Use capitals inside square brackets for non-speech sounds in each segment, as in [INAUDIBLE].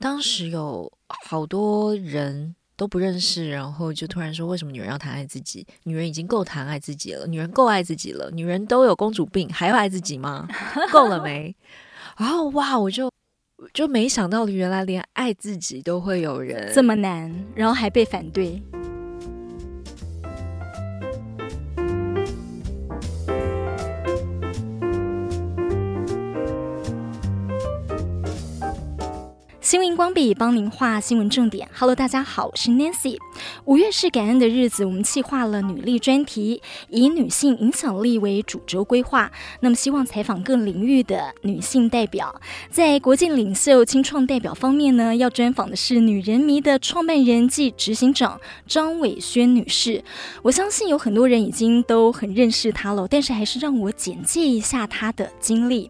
当时有好多人都不认识，然后就突然说：“为什么女人要谈爱自己？女人已经够谈爱自己了，女人够爱自己了，女人都有公主病，还要爱自己吗？够了没？” [LAUGHS] 然后哇，我就就没想到，原来连爱自己都会有人这么难，然后还被反对。新闻光笔帮您画新闻重点。Hello，大家好，我是 Nancy。五月是感恩的日子，我们企划了女力专题，以女性影响力为主轴规划。那么，希望采访各领域的女性代表。在国际领袖青创代表方面呢，要专访的是女人迷的创办人暨执行长张伟轩女士。我相信有很多人已经都很认识她了，但是还是让我简介一下她的经历。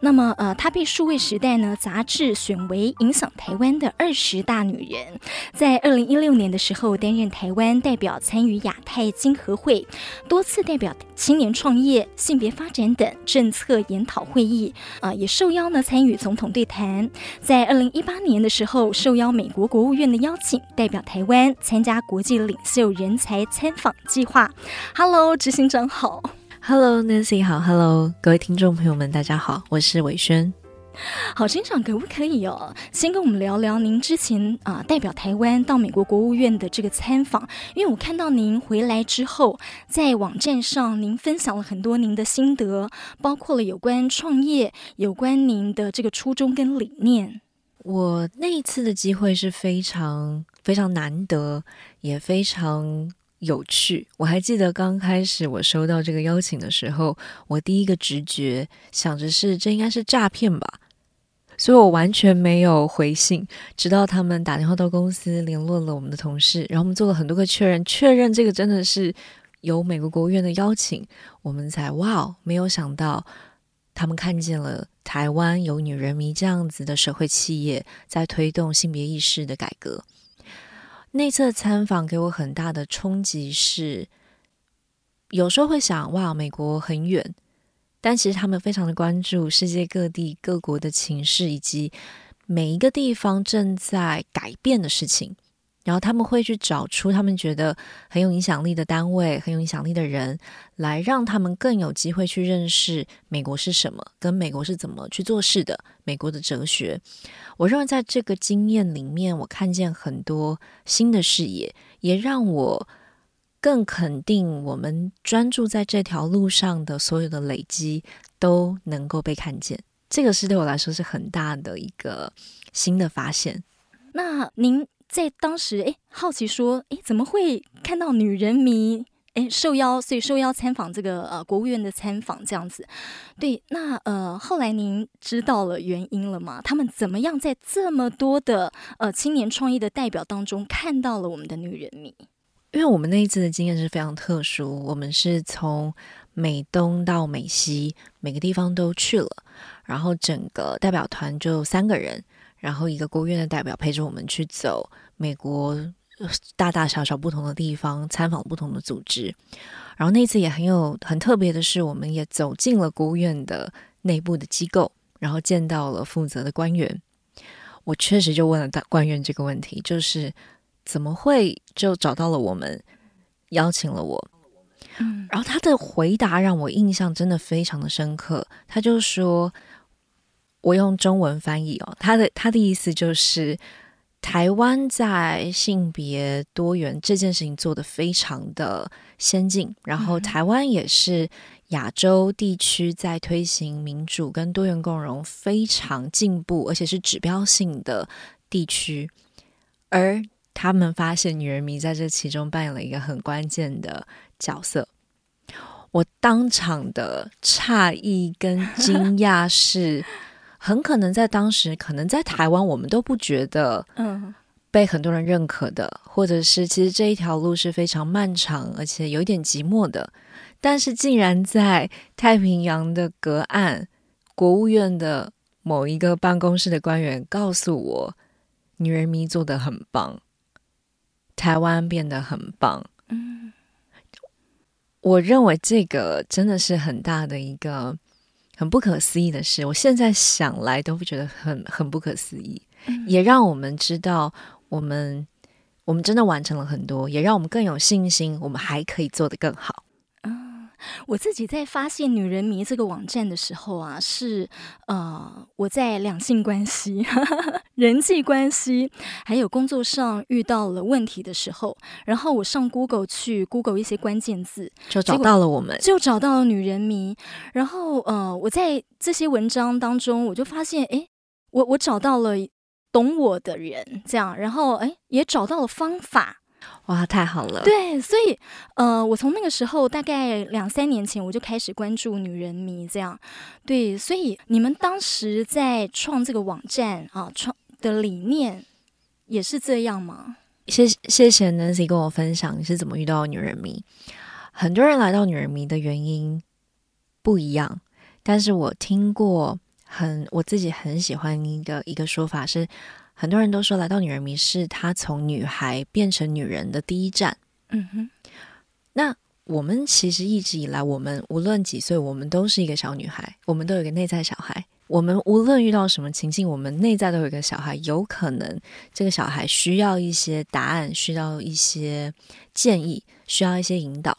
那么，呃，她被数位时代呢杂志选为影响台湾的二十大女人，在二零一六年的时候担任台湾代表，参与亚太经合会，多次代表青年创业、性别发展等政策研讨会议，啊、也受邀呢参与总统对谈。在二零一八年的时候，受邀美国国务院的邀请，代表台湾参加国际领袖人才参访计划。Hello，执行长好。Hello，Nancy 好，Hello，各位听众朋友们，大家好，我是伟轩。[LAUGHS] 好，执行长可不可以哦，先跟我们聊聊您之前啊、代表台湾到美国国务院的这个参访，因为我看到您回来之后，在网站上您分享了很多您的心得，包括了有关创业，有关您的这个初衷跟理念。我那一次的机会是非常非常难得，也非常。有趣，我还记得刚开始我收到这个邀请的时候，我第一个直觉想着是这应该是诈骗吧，所以我完全没有回信，直到他们打电话到公司联络了我们的同事，然后我们做了很多个确认，确认这个真的是有美国国务院的邀请，我们才哇，没有想到他们看见了台湾有女人迷这样子的社会企业在推动性别意识的改革。那次参访给我很大的冲击是，有时候会想，哇，美国很远，但其实他们非常的关注世界各地各国的情势，以及每一个地方正在改变的事情。然后他们会去找出他们觉得很有影响力的单位、很有影响力的人，来让他们更有机会去认识美国是什么，跟美国是怎么去做事的，美国的哲学。我认为在这个经验里面，我看见很多新的视野，也让我更肯定我们专注在这条路上的所有的累积都能够被看见。这个是对我来说是很大的一个新的发现。那您？在当时，哎，好奇说，哎，怎么会看到女人迷，哎，受邀，所以受邀参访这个呃国务院的参访这样子，对，那呃后来您知道了原因了吗？他们怎么样在这么多的呃青年创业的代表当中看到了我们的女人迷？因为我们那一次的经验是非常特殊，我们是从美东到美西，每个地方都去了，然后整个代表团就三个人。然后一个国务院的代表陪着我们去走美国大大小小不同的地方，参访不同的组织。然后那次也很有很特别的是，我们也走进了国务院的内部的机构，然后见到了负责的官员。我确实就问了大官员这个问题，就是怎么会就找到了我们，邀请了我。嗯然后他的回答让我印象真的非常的深刻，他就说。我用中文翻译哦，他的他的意思就是，台湾在性别多元这件事情做得非常的先进，然后台湾也是亚洲地区在推行民主跟多元共融非常进步，而且是指标性的地区，而他们发现女人迷在这其中扮演了一个很关键的角色。我当场的诧异跟惊讶是。很可能在当时，可能在台湾，我们都不觉得，嗯，被很多人认可的，嗯、或者是其实这一条路是非常漫长，而且有点寂寞的。但是，竟然在太平洋的隔岸，国务院的某一个办公室的官员告诉我，女人迷做得很棒，台湾变得很棒。嗯，我认为这个真的是很大的一个。很不可思议的事，我现在想来都会觉得很很不可思议。也让我们知道我们我们真的完成了很多，也让我们更有信心，我们还可以做得更好。我自己在发现女人迷这个网站的时候啊，是呃，我在两性关系、呵 [LAUGHS] 呵人际关系还有工作上遇到了问题的时候，然后我上 Google 去 Google 一些关键字，就找到了我们，就找到了女人迷。然后呃，我在这些文章当中，我就发现，哎，我我找到了懂我的人，这样，然后哎，也找到了方法。哇，太好了！对，所以，呃，我从那个时候大概两三年前我就开始关注女人迷，这样，对，所以你们当时在创这个网站啊，创的理念也是这样吗？谢谢谢 Nancy 跟我分享你是怎么遇到女人迷。很多人来到女人迷的原因不一样，但是我听过很我自己很喜欢的一个说法是。很多人都说，来到女人迷是她从女孩变成女人的第一站。嗯哼，那我们其实一直以来，我们无论几岁，我们都是一个小女孩，我们都有一个内在小孩。我们无论遇到什么情境，我们内在都有一个小孩。有可能这个小孩需要一些答案，需要一些建议，需要一些引导。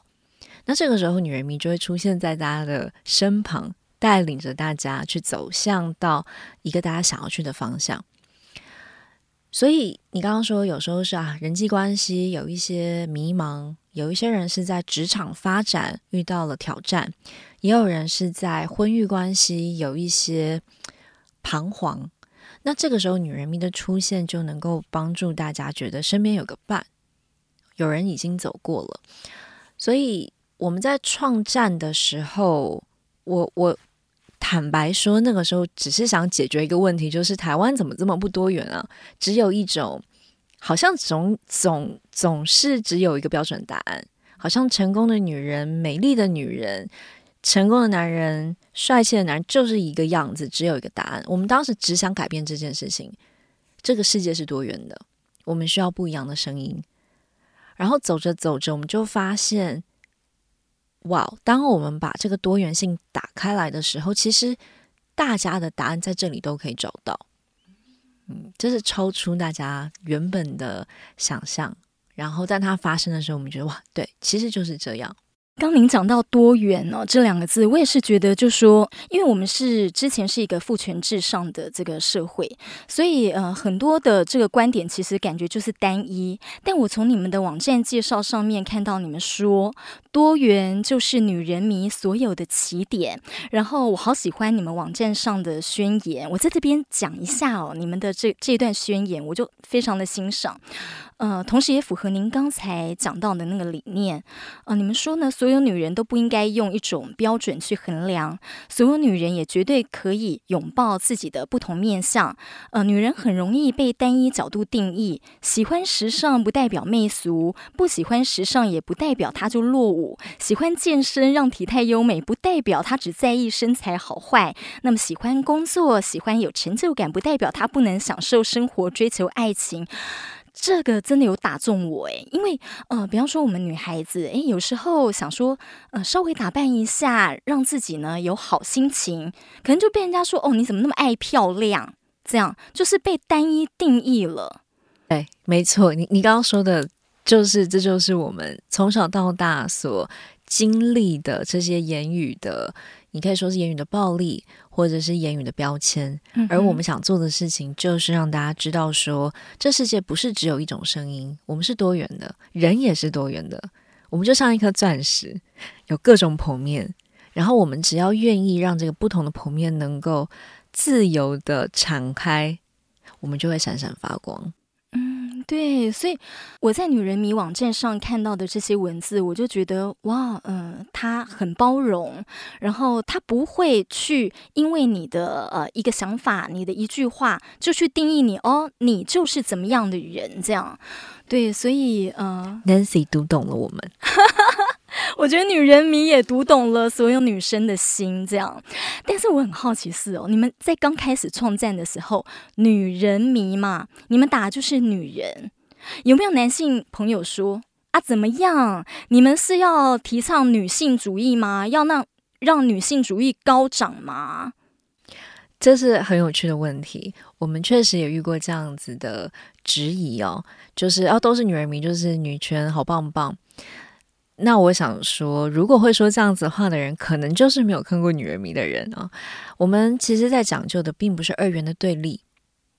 那这个时候，女人迷就会出现在大家的身旁，带领着大家去走向到一个大家想要去的方向。所以你刚刚说，有时候是啊，人际关系有一些迷茫，有一些人是在职场发展遇到了挑战，也有人是在婚育关系有一些彷徨。那这个时候，女人迷的出现就能够帮助大家觉得身边有个伴，有人已经走过了。所以我们在创站的时候，我我。坦白说，那个时候只是想解决一个问题，就是台湾怎么这么不多元啊？只有一种，好像总总总是只有一个标准答案，好像成功的女人、美丽的女人、成功的男人、帅气的男人就是一个样子，只有一个答案。我们当时只想改变这件事情。这个世界是多元的，我们需要不一样的声音。然后走着走着，我们就发现。哇当我们把这个多元性打开来的时候，其实大家的答案在这里都可以找到。嗯，这是超出大家原本的想象。然后在它发生的时候，我们觉得哇，对，其实就是这样。刚您讲到多元哦，这两个字，我也是觉得，就说，因为我们是之前是一个父权至上的这个社会，所以呃，很多的这个观点其实感觉就是单一。但我从你们的网站介绍上面看到，你们说多元就是女人迷所有的起点。然后我好喜欢你们网站上的宣言，我在这边讲一下哦，你们的这这段宣言，我就非常的欣赏。呃，同时也符合您刚才讲到的那个理念。呃，你们说呢？所有女人都不应该用一种标准去衡量，所有女人也绝对可以拥抱自己的不同面相。呃，女人很容易被单一角度定义，喜欢时尚不代表媚俗，不喜欢时尚也不代表她就落伍。喜欢健身让体态优美，不代表他只在意身材好坏。那么喜欢工作，喜欢有成就感，不代表他不能享受生活，追求爱情。这个真的有打中我诶，因为呃，比方说我们女孩子诶，有时候想说呃，稍微打扮一下，让自己呢有好心情，可能就被人家说哦，你怎么那么爱漂亮？这样就是被单一定义了。对，没错，你你刚刚说的就是，这就是我们从小到大所经历的这些言语的。你可以说是言语的暴力，或者是言语的标签，嗯。而我们想做的事情就是让大家知道说，这世界不是只有一种声音，我们是多元的，人也是多元的。我们就像一颗钻石，有各种剖面，然后我们只要愿意让这个不同的剖面能够自由的敞开，我们就会闪闪发光。对，所以我在女人迷网站上看到的这些文字，我就觉得哇，嗯、呃，他很包容，然后他不会去因为你的呃一个想法、你的一句话就去定义你哦，你就是怎么样的人这样。对，所以呃，Nancy 读懂了我们。[LAUGHS] [LAUGHS] 我觉得女人迷也读懂了所有女生的心，这样。但是我很好奇是哦，你们在刚开始创战的时候，女人迷嘛，你们打就是女人，有没有男性朋友说啊？怎么样？你们是要提倡女性主义吗？要让让女性主义高涨吗？这是很有趣的问题。我们确实也遇过这样子的质疑哦，就是哦，都是女人迷，就是女权好棒棒。那我想说，如果会说这样子话的人，可能就是没有看过女人迷的人啊。我们其实在讲究的并不是二元的对立，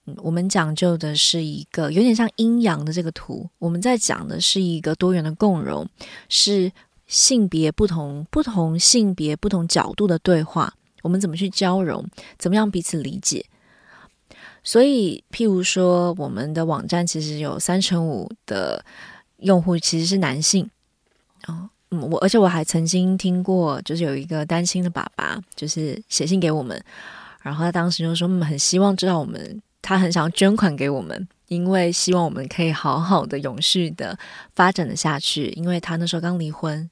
嗯，我们讲究的是一个有点像阴阳的这个图。我们在讲的是一个多元的共融，是性别不同、不同性别不同角度的对话。我们怎么去交融？怎么样彼此理解？所以，譬如说，我们的网站其实有三成五的用户其实是男性。哦，嗯，我而且我还曾经听过，就是有一个单亲的爸爸，就是写信给我们，然后他当时就说，嗯，很希望知道我们，他很想捐款给我们，因为希望我们可以好好的、永续的发展的下去，因为他那时候刚离婚。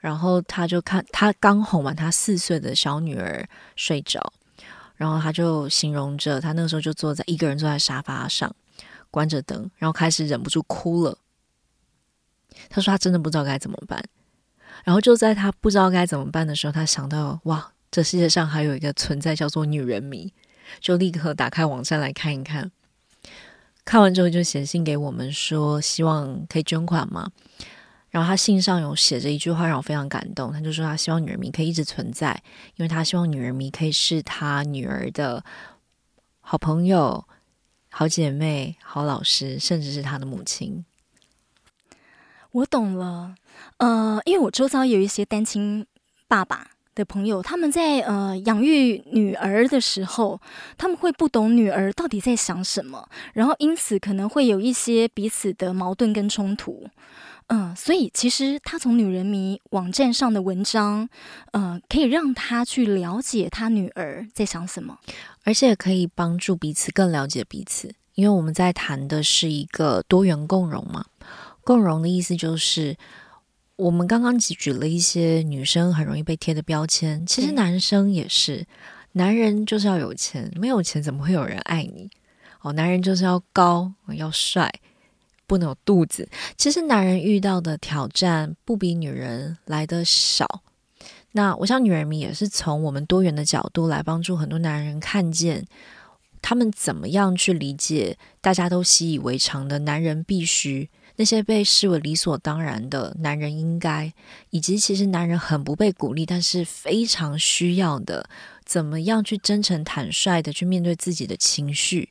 然后他就看他刚哄完他四岁的小女儿睡着，然后他就形容着他那个时候就坐在一个人坐在沙发上，关着灯，然后开始忍不住哭了。他说他真的不知道该怎么办。然后就在他不知道该怎么办的时候，他想到哇，这世界上还有一个存在叫做女人迷，就立刻打开网站来看一看。看完之后就写信给我们说，希望可以捐款嘛。然后他信上有写着一句话让我非常感动，他就说他希望女人迷可以一直存在，因为他希望女人迷可以是他女儿的好朋友、好姐妹、好老师，甚至是他的母亲。我懂了，呃，因为我周遭有一些单亲爸爸的朋友，他们在呃养育女儿的时候，他们会不懂女儿到底在想什么，然后因此可能会有一些彼此的矛盾跟冲突。嗯，所以其实他从女人迷网站上的文章，呃，可以让他去了解他女儿在想什么，而且可以帮助彼此更了解彼此。因为我们在谈的是一个多元共融嘛，共融的意思就是，我们刚刚举举了一些女生很容易被贴的标签，其实男生也是，男人就是要有钱，没有钱怎么会有人爱你？哦，男人就是要高，要帅。不能有肚子。其实男人遇到的挑战不比女人来的少。那我想女人迷也是从我们多元的角度来帮助很多男人看见，他们怎么样去理解大家都习以为常的男人必须，那些被视为理所当然的男人应该，以及其实男人很不被鼓励，但是非常需要的，怎么样去真诚坦率的去面对自己的情绪，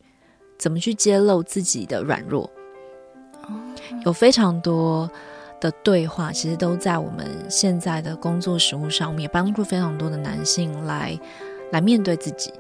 怎么去揭露自己的软弱。有非常多的对话，其实都在我们现在的工作实务上面，帮助非常多的男性来来面对自己。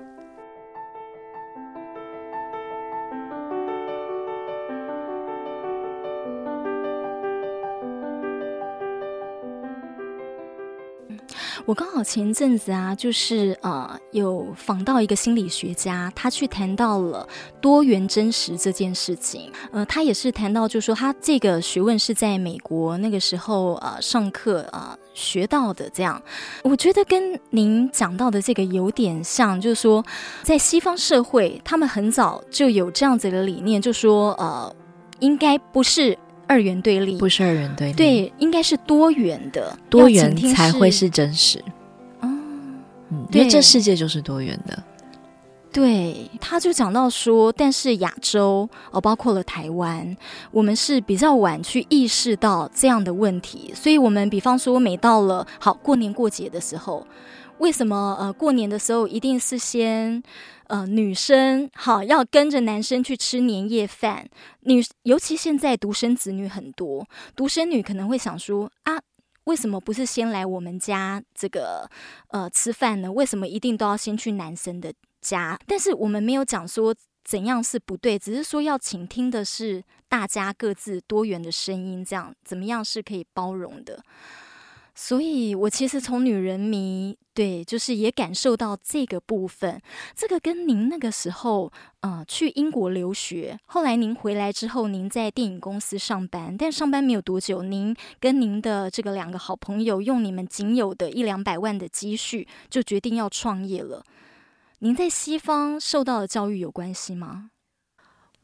我刚好前阵子啊，就是呃，有访到一个心理学家，他去谈到了多元真实这件事情。呃，他也是谈到，就是说他这个学问是在美国那个时候呃上课、呃、学到的。这样，我觉得跟您讲到的这个有点像，就是说在西方社会，他们很早就有这样子的理念，就说呃，应该不是。二元对立不是二元对立，对，应该是多元的，多元才会是真实。哦，嗯，因为这世界就是多元的。对，他就讲到说，但是亚洲哦，包括了台湾，我们是比较晚去意识到这样的问题，所以我们比方说，每到了好过年过节的时候，为什么呃过年的时候一定是先？呃，女生好要跟着男生去吃年夜饭，女尤其现在独生子女很多，独生女可能会想说啊，为什么不是先来我们家这个呃吃饭呢？为什么一定都要先去男生的家？但是我们没有讲说怎样是不对，只是说要倾听的是大家各自多元的声音，这样怎么样是可以包容的。所以，我其实从女人迷对，就是也感受到这个部分。这个跟您那个时候，呃，去英国留学，后来您回来之后，您在电影公司上班，但上班没有多久，您跟您的这个两个好朋友，用你们仅有的一两百万的积蓄，就决定要创业了。您在西方受到的教育有关系吗？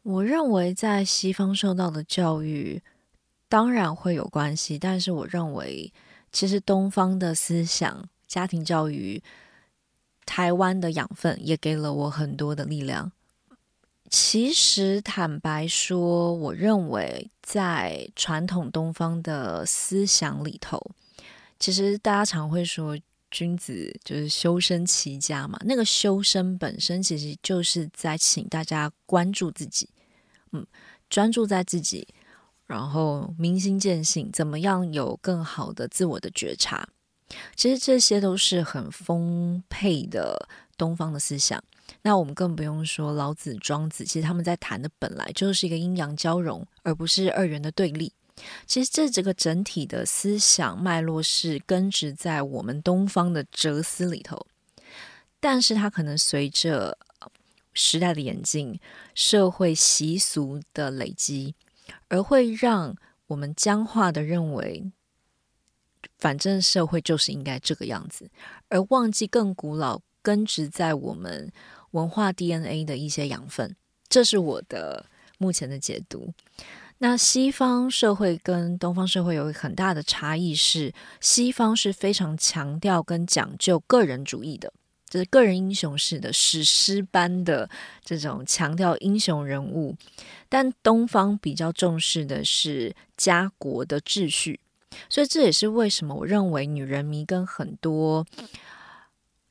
我认为在西方受到的教育当然会有关系，但是我认为。其实东方的思想、家庭教育台湾的养分也给了我很多的力量。其实坦白说，我认为在传统东方的思想里头，其实大家常会说君子就是修身齐家嘛。那个修身本身其实就是在请大家关注自己，嗯，专注在自己，然后明心见性，怎么样有更好的自我的觉察。其实这些都是很丰沛的东方的思想。那我们更不用说老子、庄子，其实他们在谈的本来就是一个阴阳交融，而不是二元的对立。其实这整个整体的思想脉络是根植在我们东方的哲思里头，但是它可能随着时代的演进、社会习俗的累积，而会让我们僵化的认为，反正社会就是应该这个样子，而忘记更古老根植在我们。文化 DNA 的一些养分，这是我的目前的解读。那西方社会跟东方社会有很大的差异是，西方是非常强调跟讲究个人主义的，就是个人英雄式的史诗般的这种强调英雄人物，但东方比较重视的是家国的秩序，所以这也是为什么我认为女人迷跟很多。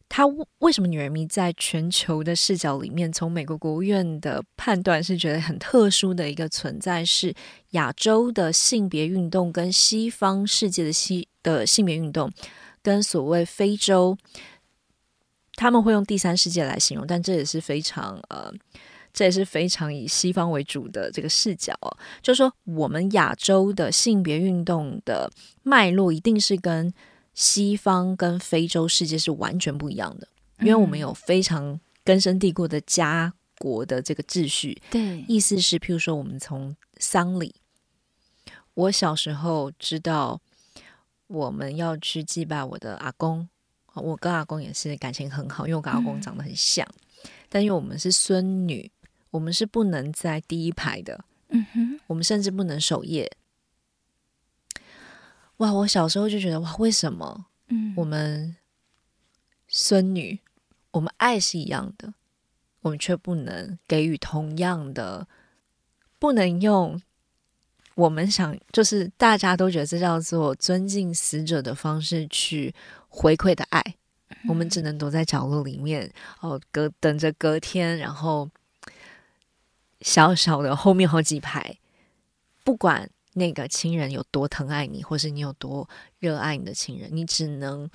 他为什么女人迷在全球的视角里面，从美国国务院的判断是觉得很特殊的一个存在，是亚洲的性别运动跟西方世界的西的性别运动，跟所谓非洲，他们会用第三世界来形容，但这也是非常呃，这也是非常以西方为主的这个视角哦，就是说我们亚洲的性别运动的脉络一定是跟。西方跟非洲世界是完全不一样的，因为我们有非常根深蒂固的家国的这个秩序。对，意思是，譬如说，我们从丧礼，我小时候知道我们要去祭拜我的阿公，我跟阿公也是感情很好，因为我跟阿公长得很像。嗯、但因为我们是孙女，我们是不能在第一排的。嗯哼，我们甚至不能守夜。哇！我小时候就觉得哇，为什么？嗯，我们孙女，我们爱是一样的，我们却不能给予同样的，不能用我们想，就是大家都觉得这叫做尊敬死者的方式去回馈的爱。嗯，我们只能躲在角落里面，哦，隔等着隔天，然后小小的后面好几排，不管。那个亲人有多疼爱你，或是你有多热爱你的亲人，你只能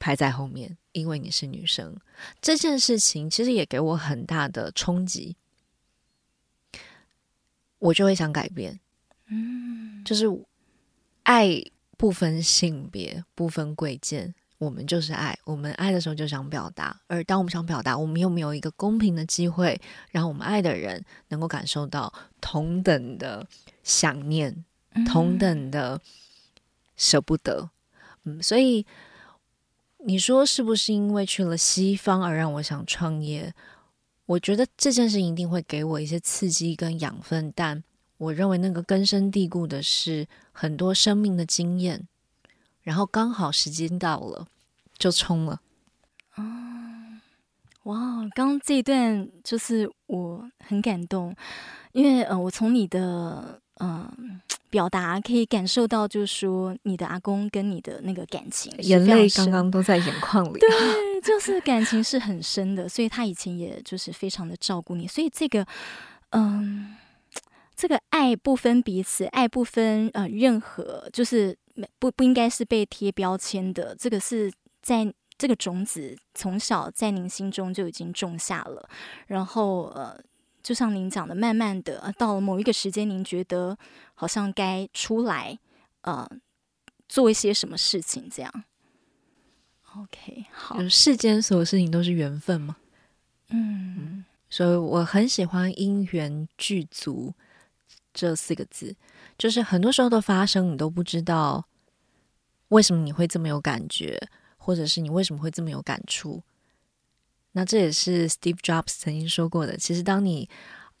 排在后面，因为你是女生。这件事情其实也给我很大的冲击，我就会想改变。嗯，就是爱不分性别，不分贵贱。我们就是爱，我们爱的时候就想表达，而当我们想表达，我们又没有一个公平的机会，让我们爱的人能够感受到同等的想念，同等的舍不得。嗯，所以你说是不是因为去了西方而让我想创业？我觉得这件事一定会给我一些刺激跟养分，但我认为那个根深蒂固的是很多生命的经验。然后刚好时间到了，就冲了。哦，哇！刚刚这一段就是我很感动，因为呃，我从你的嗯、呃、表达可以感受到，就是说你的阿公跟你的那个感情，眼泪刚刚都在眼 [LAUGHS] 眶里。对，[LAUGHS] 就是感情是很深的，所以他以前也就是非常的照顾你，所以这个嗯、呃，这个爱不分彼此，爱不分呃任何，就是。不不应该是被贴标签的，这个是在这个种子从小在您心中就已经种下了，然后呃，就像您讲的，慢慢的到了某一个时间，您觉得好像该出来呃做一些什么事情，这样。OK，好，世间所有事情都是缘分吗？嗯，嗯，所以我很喜欢因缘具足这四个字。就是很多时候的发生，你都不知道为什么你会这么有感觉，或者是你为什么会这么有感触。那这也是 Steve Jobs 曾经说过的。其实，当你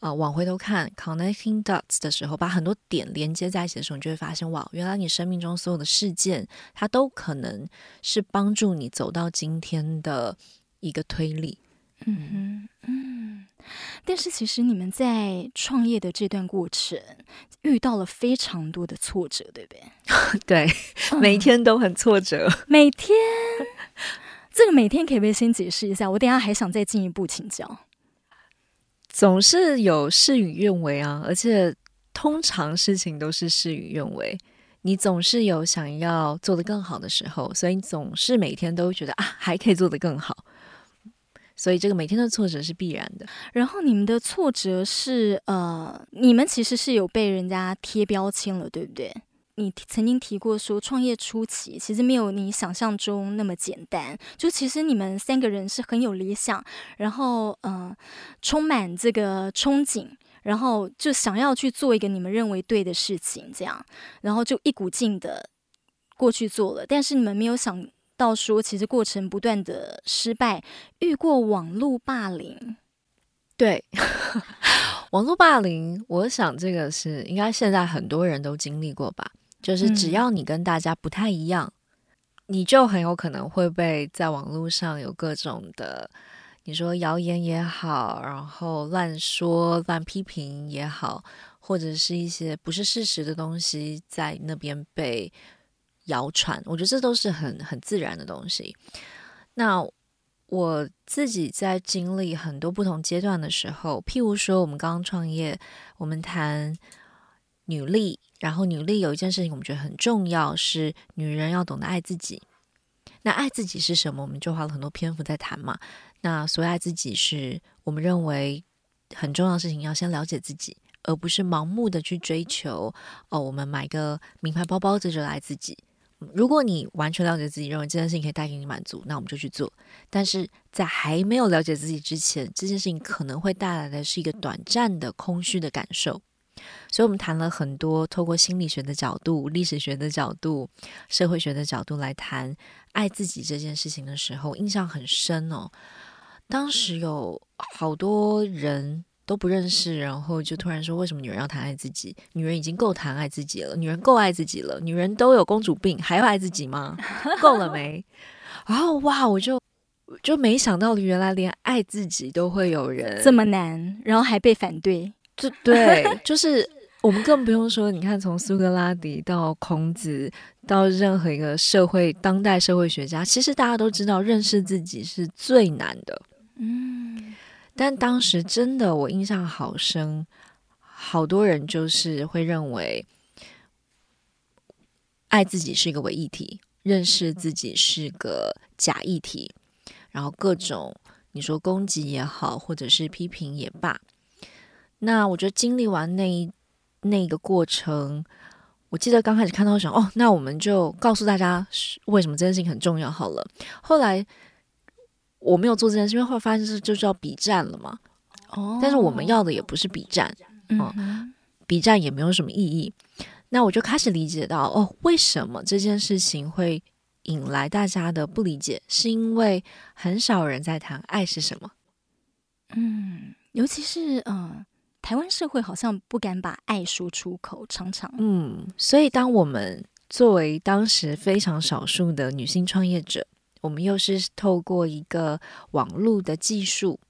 呃往回头看 connecting dots 的时候，把很多点连接在一起的时候，你就会发现，哇，原来你生命中所有的事件，它都可能是帮助你走到今天的一个推力。嗯嗯嗯。但是其实你们在创业的这段过程遇到了非常多的挫折，对不对？[LAUGHS] 对，每天都很挫折。嗯、每天，这个每天可不可以先解释一下？我等下还想再进一步请教。总是有事与愿违啊，而且通常事情都是事与愿违。你总是有想要做得更好的时候，所以你总是每天都觉得啊，还可以做得更好。所以这个每天的挫折是必然的。然后你们的挫折是呃，你们其实是有被人家贴标签了，对不对？你曾经提过说，创业初期其实没有你想象中那么简单。就其实你们三个人是很有理想，然后呃，充满这个憧憬，然后就想要去做一个你们认为对的事情，这样，然后就一股劲的过去做了。但是你们没有想。到说，其实过程不断的失败，遇过网络霸凌，对，[LAUGHS] 网络霸凌，我想这个是应该现在很多人都经历过吧。就是只要你跟大家不太一样，嗯、你就很有可能会被在网络上有各种的，你说谣言也好，然后乱说乱批评也好，或者是一些不是事实的东西在那边被。谣传，我觉得这都是很很自然的东西。那我自己在经历很多不同阶段的时候，譬如说我们刚刚创业，我们谈女力，然后女力有一件事情我们觉得很重要，是女人要懂得爱自己。那爱自己是什么？我们就花了很多篇幅在谈嘛。那所谓爱自己，是我们认为很重要的事情，要先了解自己，而不是盲目的去追求。哦，我们买个名牌包包，这就爱自己。如果你完全了解自己，认为这件事情可以带给你满足，那我们就去做。但是在还没有了解自己之前，这件事情可能会带来的是一个短暂的空虚的感受。所以，我们谈了很多，透过心理学的角度、历史学的角度、社会学的角度来谈爱自己这件事情的时候，印象很深哦。当时有好多人。都不认识，然后就突然说：“为什么女人要谈爱自己？女人已经够谈爱自己了，女人够爱自己了，女人都有公主病，还要爱自己吗？够了没？”然后哇，我就就没想到，原来连爱自己都会有人这么难，然后还被反对。就对，[LAUGHS] 就是我们更不用说，你看，从苏格拉底到孔子，到任何一个社会当代社会学家，其实大家都知道，认识自己是最难的。嗯。但当时真的，我印象好深，好多人就是会认为，爱自己是一个伪议题，认识自己是个假议题，然后各种你说攻击也好，或者是批评也罢，那我觉得经历完那一那个过程，我记得刚开始看到想，哦，那我们就告诉大家为什么这件事情很重要好了，后来。我没有做这件事，因为后来发现是就叫比战了嘛。哦，但是我们要的也不是比战，嗯、哦，笔战也没有什么意义。那我就开始理解到，哦，为什么这件事情会引来大家的不理解，是因为很少人在谈爱是什么。嗯，尤其是嗯、呃，台湾社会好像不敢把爱说出口，常常。嗯，所以当我们作为当时非常少数的女性创业者。我们又是透过一个网络的技术，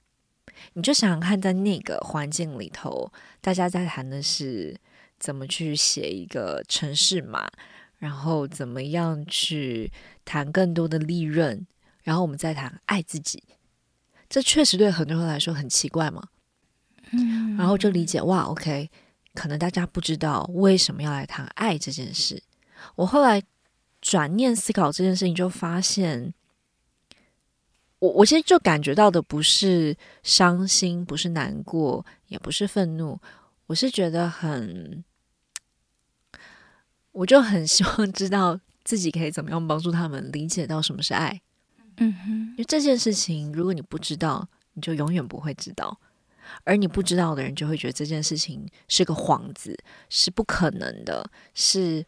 你就想想看，在那个环境里头，大家在谈的是怎么去写一个城市码，然后怎么样去谈更多的利润，然后我们再谈爱自己，这确实对很多人来说很奇怪嘛。嗯，然后就理解哇，OK，可能大家不知道为什么要来谈爱这件事。我后来转念思考这件事情，就发现。我我现在就感觉到的不是伤心，不是难过，也不是愤怒，我是觉得很，我就很希望知道自己可以怎么样帮助他们理解到什么是爱。嗯哼，因为这件事情，如果你不知道，你就永远不会知道，而你不知道的人就会觉得这件事情是个幌子，是不可能的，是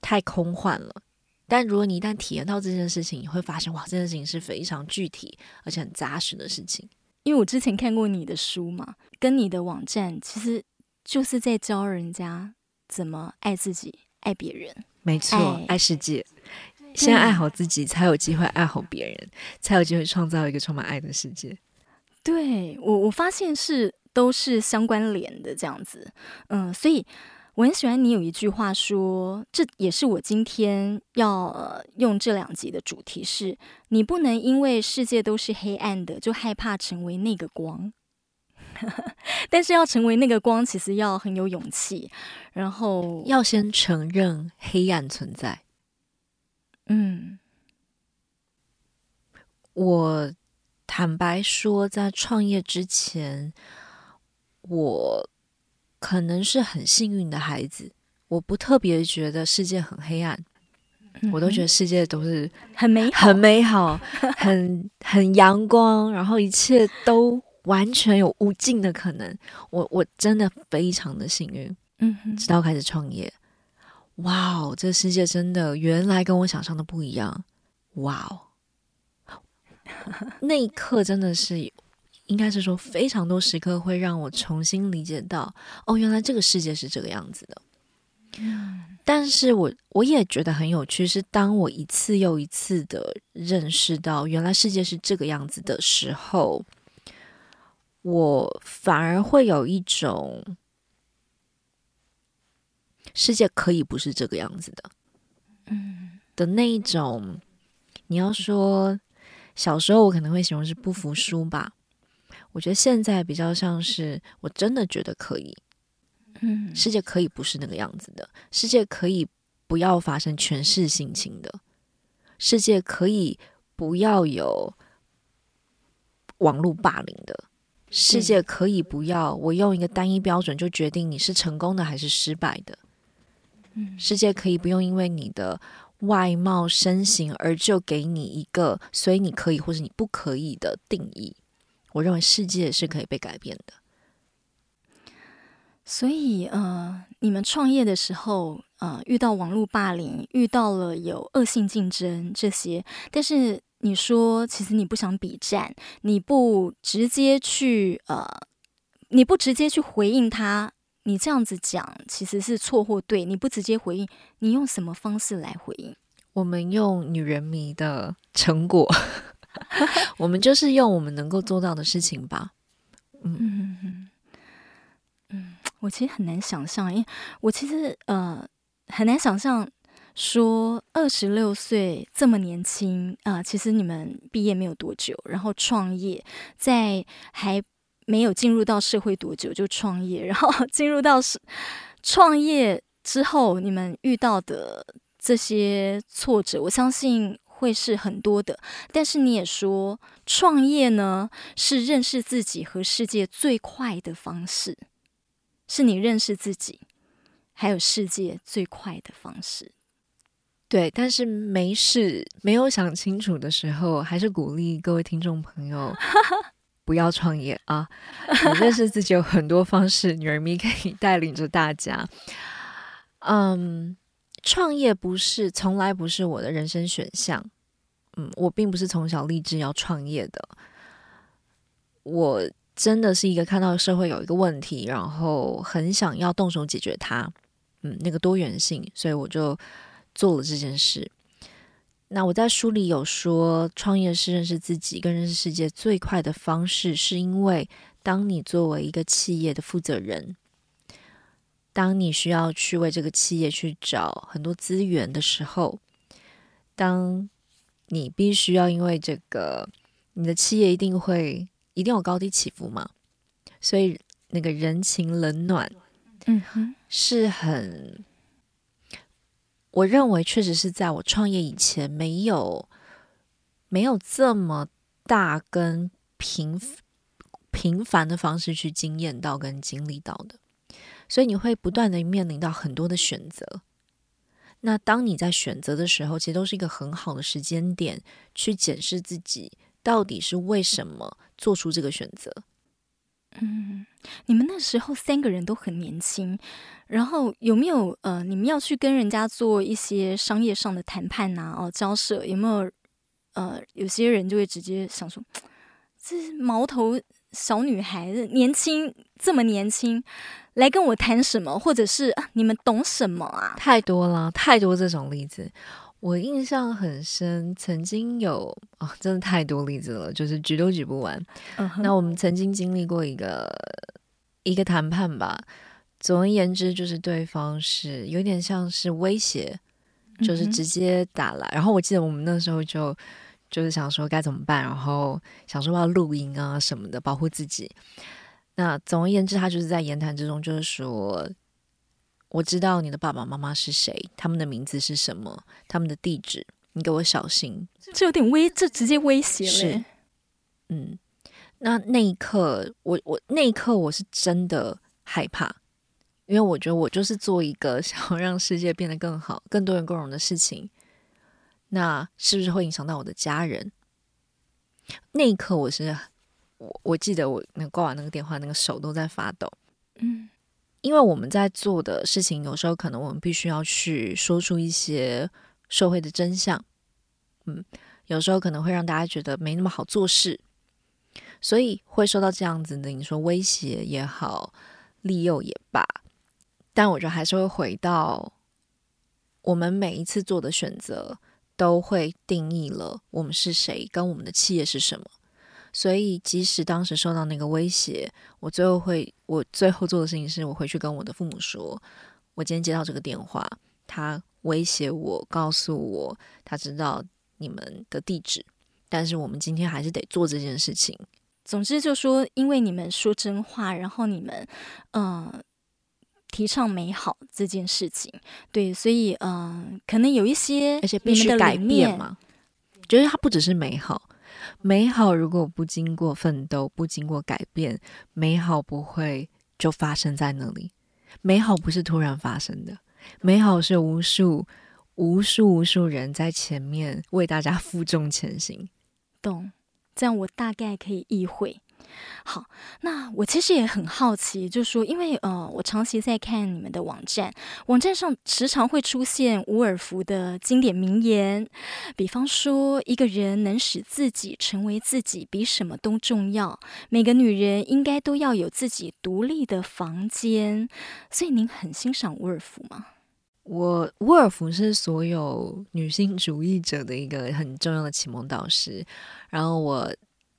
太空幻了。但如果你一旦体验到这件事情，你会发现哇，这件事情是非常具体而且很扎实的事情。因为我之前看过你的书嘛，跟你的网站，其实就是在教人家怎么爱自己、爱别人。没错，爱，爱世界，先爱好自己，才有机会爱好别人，才有机会创造一个充满爱的世界。对，我，我发现是都是相关联的这样子。嗯，所以。我很喜欢你有一句话说，这也是我今天要、呃、用这两集的主题是：你不能因为世界都是黑暗的，就害怕成为那个光。[LAUGHS] 但是要成为那个光，其实要很有勇气，然后要先承认黑暗存在。嗯，我坦白说，在创业之前，我。可能是很幸运的孩子，我不特别觉得世界很黑暗，嗯、我都觉得世界都是很美好、很美好、[LAUGHS] 很很阳光，然后一切都完全有无尽的可能。我我真的非常的幸运，嗯，直到开始创业，哇哦，这世界真的原来跟我想象的不一样，哇哦，[LAUGHS] 那一刻真的是。应该是说，非常多时刻会让我重新理解到，哦，原来这个世界是这个样子的。但是我我也觉得很有趣，是当我一次又一次的认识到原来世界是这个样子的时候，我反而会有一种世界可以不是这个样子的，嗯，的那一种。你要说小时候，我可能会形容是不服输吧。我觉得现在比较像是，我真的觉得可以，嗯，世界可以不是那个样子的，世界可以不要发生权势性侵的，世界可以不要有网络霸凌的，世界可以不要我用一个单一标准就决定你是成功的还是失败的，嗯，世界可以不用因为你的外貌身形而就给你一个所以你可以或者你不可以的定义。我认为世界是可以被改变的，所以呃，你们创业的时候，呃，遇到网络霸凌，遇到了有恶性竞争这些，但是你说其实你不想比战，你不直接去呃，你不直接去回应他，你这样子讲其实是错或对，你不直接回应，你用什么方式来回应？我们用女人迷的成果。[LAUGHS] 我们就是用我们能够做到的事情吧。嗯嗯嗯嗯，我其实很难想象，因为我其实呃很难想象说二十六岁这么年轻啊、呃，其实你们毕业没有多久，然后创业，在还没有进入到社会多久就创业，然后 [LAUGHS] 进入到是创业之后，你们遇到的这些挫折，我相信。会是很多的，但是你也说，创业呢是认识自己和世界最快的方式，是你认识自己还有世界最快的方式。对，但是没事，没有想清楚的时候，还是鼓励各位听众朋友不要创业啊！你认识自己有很多方式，女儿咪可以带领着大家。嗯。创业不是，从来不是我的人生选项。嗯，我并不是从小立志要创业的。我真的是一个看到社会有一个问题，然后很想要动手解决它。嗯，那个多元性，所以我就做了这件事。那我在书里有说，创业是认识自己跟认识世界最快的方式，是因为当你作为一个企业的负责人。当你需要去为这个企业去找很多资源的时候，当你必须要因为这个，你的企业一定会一定有高低起伏嘛，所以那个人情冷暖，嗯哼，是很，我认为确实是在我创业以前没有没有这么大跟频频繁的方式去经验到跟经历到的。所以你会不断的面临到很多的选择。那当你在选择的时候，其实都是一个很好的时间点去检视自己到底是为什么做出这个选择。嗯，你们那时候三个人都很年轻，然后有没有呃，你们要去跟人家做一些商业上的谈判呐、哦，交涉有没有？呃，有些人就会直接想说，这毛头小女孩，年轻这么年轻，来跟我谈什么？或者是你们懂什么啊？太多了，太多这种例子。我印象很深，曾经有哦，真的太多例子了，就是举都举不完。Uh huh. 那我们曾经经历过一个一个谈判吧。总而言之，就是对方是有点像是威胁，就是直接打来。Uh huh. 然后我记得我们那时候就就是想说该怎么办，然后想说要录音啊什么的保护自己。那总而言之，他就是在言谈之中就是说。我知道你的爸爸妈妈是谁，他们的名字是什么，他们的地址，你给我小心。这有点威，这直接威胁了。是，嗯，那那一刻，我我那一刻我是真的害怕，因为我觉得我就是做一个 [LAUGHS] 想要让世界变得更好、更多元共融的事情，那是不是会影响到我的家人？那一刻，我是我我记得我那挂完那个电话，那个手都在发抖。嗯。因为我们在做的事情，有时候可能我们必须要去说出一些社会的真相，嗯，有时候可能会让大家觉得没那么好做事，所以会受到这样子的，你说威胁也好，利诱也罢，但我觉得还是会回到我们每一次做的选择，都会定义了我们是谁，跟我们的企业是什么。所以，即使当时受到那个威胁，我最后会，我最后做的事情是我回去跟我的父母说，我今天接到这个电话，他威胁我，告诉我他知道你们的地址，但是我们今天还是得做这件事情。总之，就说因为你们说真话，然后你们嗯、呃、提倡美好这件事情，对，所以嗯、呃，可能有一些而且必须改变嘛，觉得它不只是美好。美好如果不经过奋斗，不经过改变，美好不会就发生在那里。美好不是突然发生的，美好是无数、无数、无数人在前面为大家负重前行。懂？这样我大概可以意会。好，那我其实也很好奇，就是说，因为呃，我长期在看你们的网站，网站上时常会出现伍尔夫的经典名言，比方说，一个人能使自己成为自己，比什么都重要。每个女人应该都要有自己独立的房间。所以，您很欣赏伍尔夫吗？我伍尔夫是所有女性主义者的一个很重要的启蒙导师，然后我。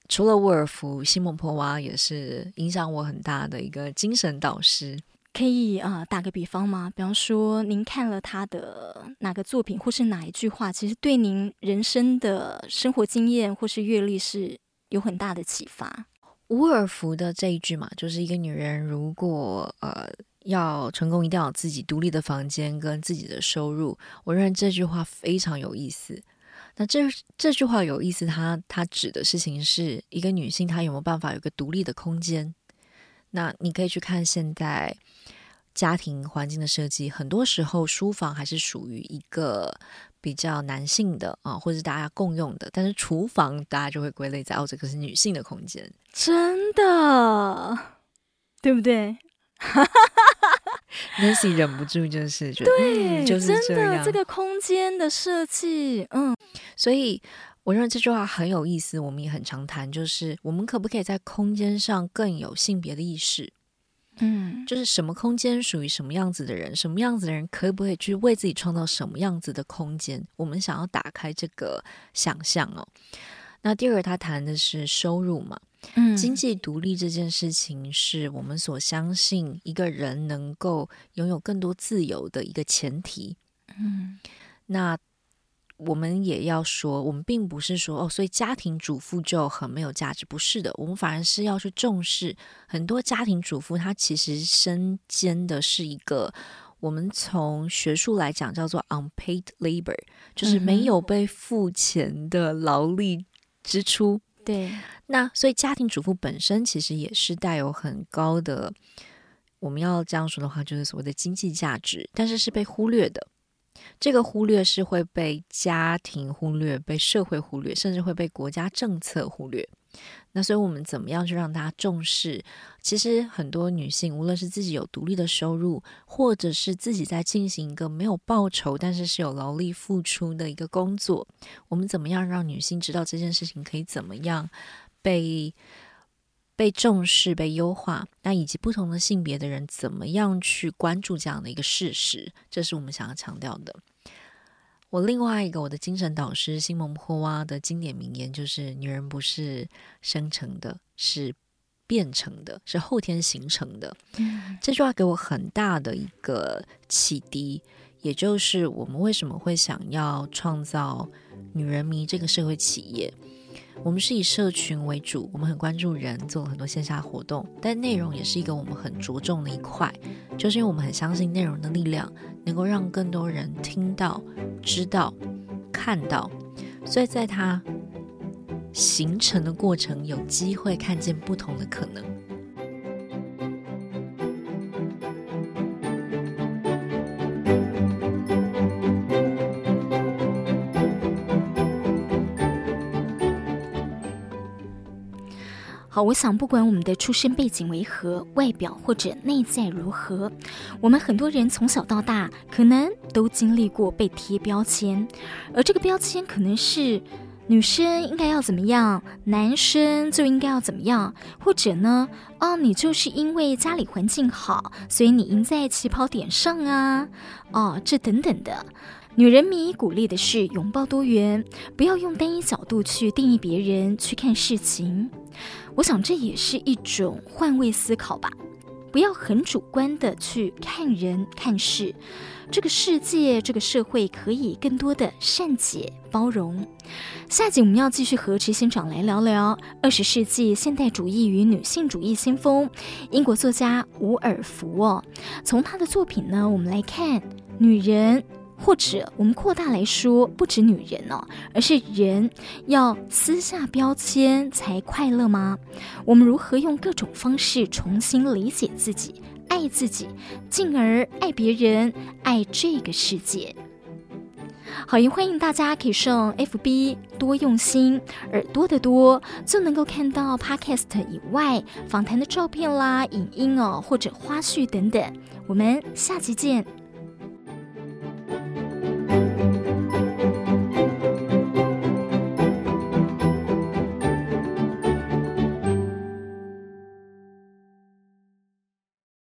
除了沃尔夫，西蒙波娃也是影响我很大的一个精神导师。可以啊、呃，打个比方吗？比方说，您看了他的哪个作品，或是哪一句话，其实对您人生的生活经验或是阅历是有很大的启发。伍尔夫的这一句嘛，就是一个女人如果呃要成功，一定要有自己独立的房间跟自己的收入。我认为这句话非常有意思。那这这句话有意思，它它指的事情是一个女性她有没有办法有个独立的空间？那你可以去看现在家庭环境的设计，很多时候书房还是属于一个比较男性的啊，或者是大家共用的，但是厨房大家就会归类在哦，这个是女性的空间，真的，对不对？[LAUGHS] Nancy 忍不住就是觉得，对，嗯、就是。真的这个空间的设计，嗯，所以我认为这句话很有意思。我们也很常谈，就是我们可不可以在空间上更有性别的意识？嗯，就是什么空间属于什么样子的人，什么样子的人可不可以去为自己创造什么样子的空间？我们想要打开这个想象哦。那第二个，他谈的是收入嘛。嗯，经济独立这件事情是我们所相信一个人能够拥有更多自由的一个前提。嗯，那我们也要说，我们并不是说哦，所以家庭主妇就很没有价值，不是的，我们反而是要去重视很多家庭主妇，她其实身兼的是一个我们从学术来讲叫做 unpaid labor，就是没有被付钱的劳力支出。对，那所以家庭主妇本身其实也是带有很高的，我们要这样说的话，就是所谓的经济价值，但是是被忽略的。这个忽略是会被家庭忽略、被社会忽略，甚至会被国家政策忽略。那所以，我们怎么样去让大家重视？其实，很多女性，无论是自己有独立的收入，或者是自己在进行一个没有报酬，但是是有劳力付出的一个工作，我们怎么样让女性知道这件事情可以怎么样被被重视、被优化，那以及不同的性别的人怎么样去关注这样的一个事实，这是我们想要强调的。我另外一个我的精神导师西蒙波娃的经典名言就是：“女人不是生成的，是变成的，是后天形成的。”嗯，这句话给我很大的一个启迪，也就是我们为什么会想要创造“女人迷”这个社会企业。我们是以社群为主，我们很关注人，做了很多线下活动，但内容也是一个我们很着重的一块，就是因为我们很相信内容的力量，能够让更多人听到、知道、看到，所以在它形成的过程，有机会看见不同的可能。我想不管我们的出身背景为何，外表或者内在如何，我们很多人从小到大可能都经历过被贴标签，而这个标签可能是女生应该要怎么样，男生就应该要怎么样，或者呢，哦，你就是因为家里环境好，所以你赢在起跑点上啊，哦，这等等的。女人迷鼓励的是拥抱多元，不要用单一角度去定义别人，去看事情。我想这也是一种换位思考吧，不要很主观的去看人看事，这个世界这个社会可以更多的善解包容。下集我们要继续和执行长来聊聊二十世纪现代主义与女性主义先锋，英国作家伍尔福哦，从他的作品呢，我们来看女人。或者我们扩大来说，不止女人哦，而是人要撕下标签才快乐吗？我们如何用各种方式重新理解自己、爱自己，进而爱别人、爱这个世界？好，也欢迎大家可以上 FB 多用心，耳朵的多就能够看到 Podcast 以外访谈的照片啦、影音哦，或者花絮等等。我们下期见。